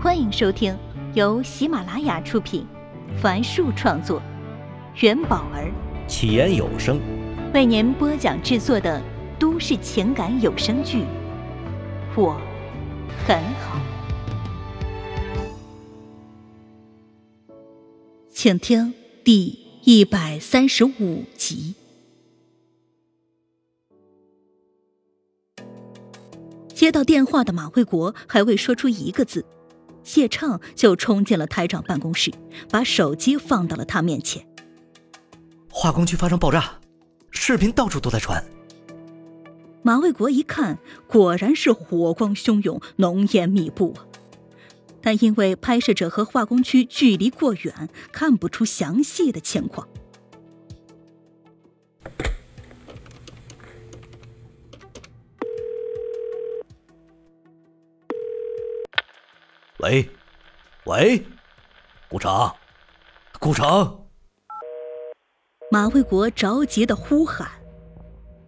欢迎收听由喜马拉雅出品，凡树创作，元宝儿起言有声为您播讲制作的都市情感有声剧《我很好》，请听第一百三十五集。接到电话的马卫国还未说出一个字。谢畅就冲进了台长办公室，把手机放到了他面前。化工区发生爆炸，视频到处都在传。马卫国一看，果然是火光汹涌，浓烟密布啊！但因为拍摄者和化工区距离过远，看不出详细的情况。喂，喂，顾城，顾城！马卫国着急的呼喊，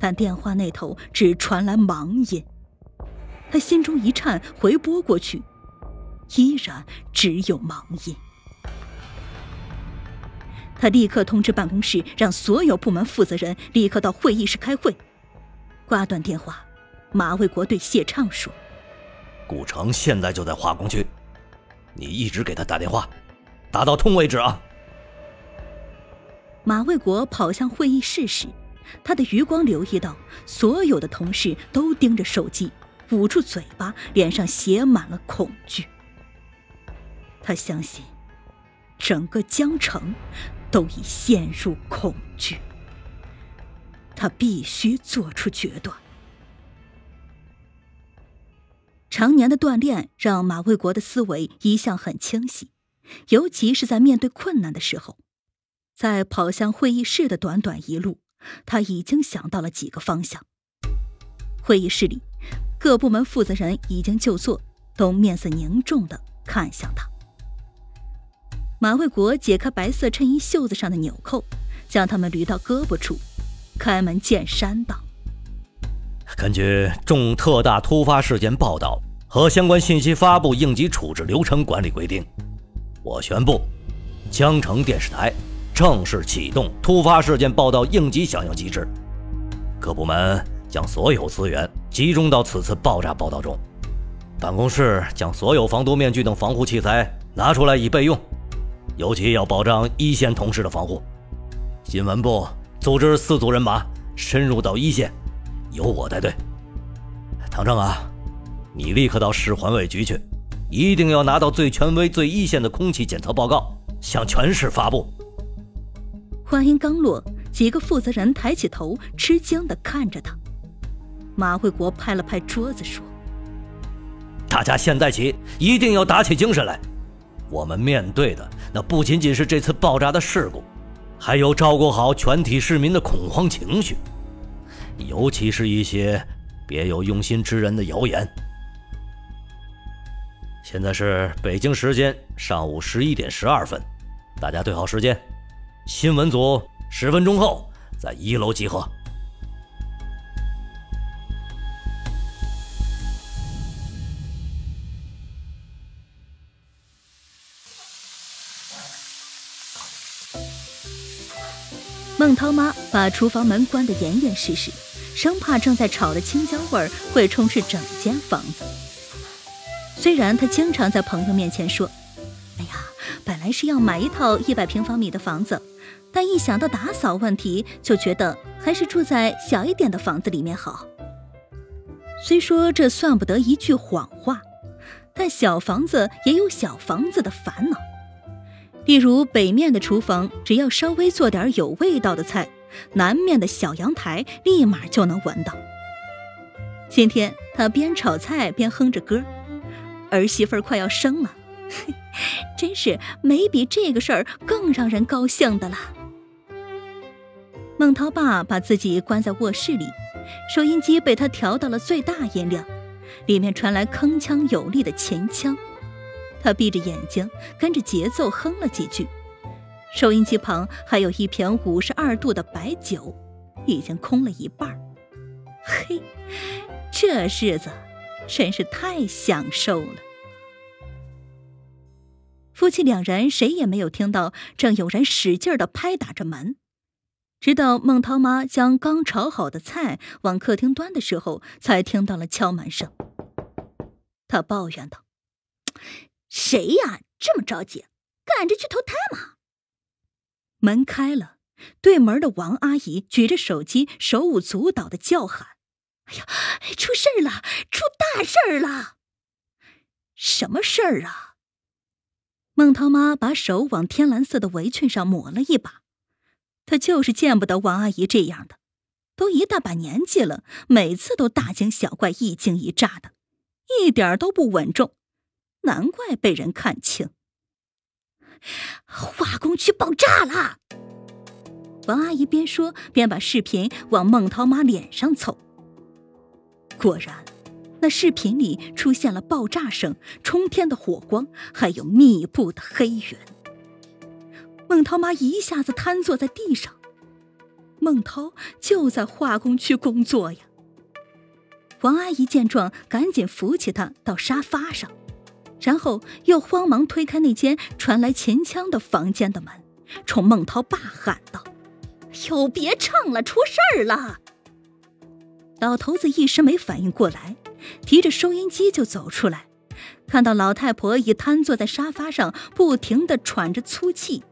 但电话那头只传来忙音。他心中一颤，回拨过去，依然只有忙音。他立刻通知办公室，让所有部门负责人立刻到会议室开会。挂断电话，马卫国对谢畅说：“古城现在就在化工区。”你一直给他打电话，打到通为止啊！马卫国跑向会议室时，他的余光留意到所有的同事都盯着手机，捂住嘴巴，脸上写满了恐惧。他相信，整个江城都已陷入恐惧。他必须做出决断。常年的锻炼让马卫国的思维一向很清晰，尤其是在面对困难的时候。在跑向会议室的短短一路，他已经想到了几个方向。会议室里，各部门负责人已经就座，都面色凝重的看向他。马卫国解开白色衬衣袖子上的纽扣，将它们捋到胳膊处，开门见山道。根据重特大突发事件报道和相关信息发布应急处置流程管理规定，我宣布，江城电视台正式启动突发事件报道应急响应机制。各部门将所有资源集中到此次爆炸报道中，办公室将所有防毒面具等防护器材拿出来以备用，尤其要保障一线同事的防护。新闻部组织四组人马深入到一线。由我带队，唐正啊，你立刻到市环卫局去，一定要拿到最权威、最一线的空气检测报告，向全市发布。话音刚落，几个负责人抬起头，吃惊的看着他。马卫国拍了拍桌子说：“大家现在起一定要打起精神来，我们面对的那不仅仅是这次爆炸的事故，还有照顾好全体市民的恐慌情绪。”尤其是一些别有用心之人的谣言。现在是北京时间上午十一点十二分，大家对好时间，新闻组十分钟后在一楼集合。孟涛妈把厨房门关得严严实实。生怕正在炒的青椒味儿会充斥整间房子。虽然他经常在朋友面前说：“哎呀，本来是要买一套一百平方米的房子，但一想到打扫问题，就觉得还是住在小一点的房子里面好。”虽说这算不得一句谎话，但小房子也有小房子的烦恼。例如北面的厨房，只要稍微做点有味道的菜。南面的小阳台立马就能闻到。今天他边炒菜边哼着歌，儿媳妇快要生了，真是没比这个事儿更让人高兴的了。孟涛爸把自己关在卧室里，收音机被他调到了最大音量，里面传来铿锵有力的前腔，他闭着眼睛跟着节奏哼了几句。收音机旁还有一瓶五十二度的白酒，已经空了一半儿嘿，这日子真是太享受了。夫妻两人谁也没有听到，正有人使劲的拍打着门。直到孟涛妈将刚炒好的菜往客厅端的时候，才听到了敲门声。她抱怨道：“谁呀？这么着急，赶着去投胎吗？”门开了，对门的王阿姨举着手机，手舞足蹈的叫喊：“哎呀，出事儿了！出大事儿了！什么事儿啊？”孟涛妈把手往天蓝色的围裙上抹了一把。她就是见不得王阿姨这样的，都一大把年纪了，每次都大惊小怪、一惊一乍的，一点都不稳重，难怪被人看轻。化工区爆炸了！王阿姨边说边把视频往孟涛妈脸上凑。果然，那视频里出现了爆炸声、冲天的火光，还有密布的黑云。孟涛妈一下子瘫坐在地上。孟涛就在化工区工作呀。王阿姨见状，赶紧扶起他到沙发上，然后又慌忙推开那间传来秦腔的房间的门，冲孟涛爸喊道：“哟，别唱了，出事儿了！”老头子一时没反应过来，提着收音机就走出来，看到老太婆已瘫坐在沙发上，不停的喘着粗气。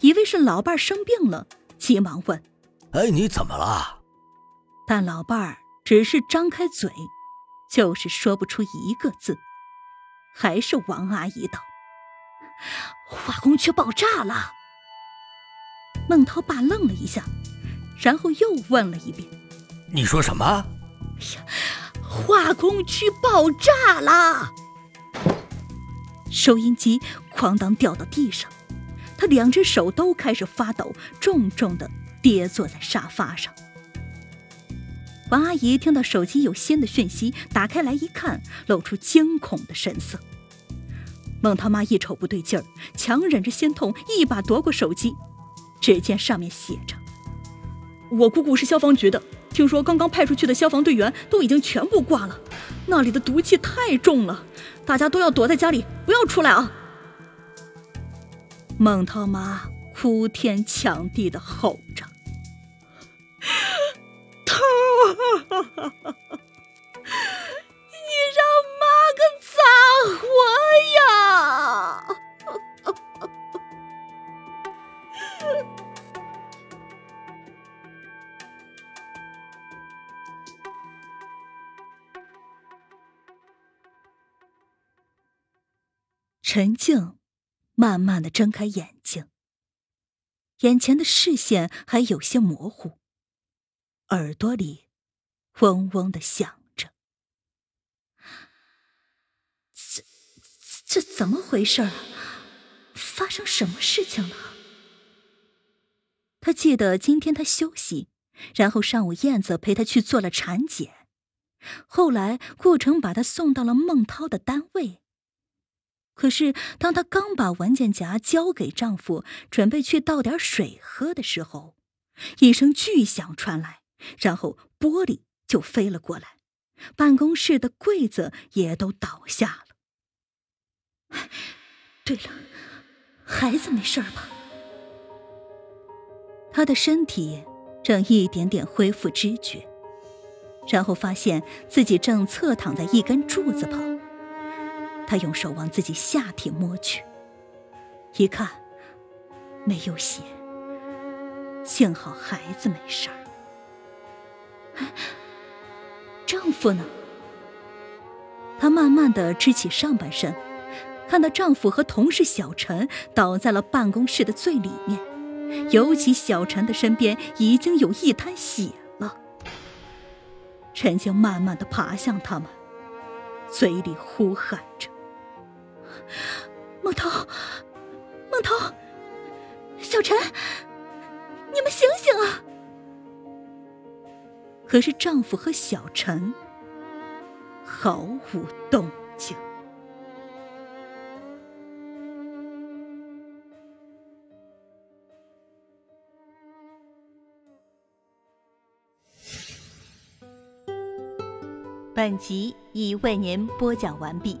以为是老伴儿生病了，急忙问：“哎，你怎么了？”但老伴儿只是张开嘴，就是说不出一个字。还是王阿姨道：“化工区爆炸了。”孟涛爸愣了一下，然后又问了一遍：“你说什么？”“呀，化工区爆炸了！”收音机哐当掉到地上。他两只手都开始发抖，重重的跌坐在沙发上。王阿姨听到手机有新的讯息，打开来一看，露出惊恐的神色。孟他妈一瞅不对劲儿，强忍着心痛，一把夺过手机，只见上面写着：“我姑姑是消防局的，听说刚刚派出去的消防队员都已经全部挂了，那里的毒气太重了，大家都要躲在家里，不要出来啊！”孟涛妈哭天抢地的吼着：“涛啊，陈静。慢慢的睁开眼睛，眼前的视线还有些模糊，耳朵里嗡嗡的响着。这这怎么回事啊？发生什么事情了？他记得今天他休息，然后上午燕子陪他去做了产检，后来顾城把他送到了孟涛的单位。可是，当她刚把文件夹交给丈夫，准备去倒点水喝的时候，一声巨响传来，然后玻璃就飞了过来，办公室的柜子也都倒下了。对了，孩子没事吧？他的身体正一点点恢复知觉，然后发现自己正侧躺在一根柱子旁。他用手往自己下体摸去，一看没有血，幸好孩子没事儿。丈夫呢？她慢慢的支起上半身，看到丈夫和同事小陈倒在了办公室的最里面，尤其小陈的身边已经有一滩血了。陈静慢慢的爬向他们，嘴里呼喊着。孟涛，孟涛，小陈，你们醒醒啊！可是丈夫和小陈毫无动静。本集已为您播讲完毕。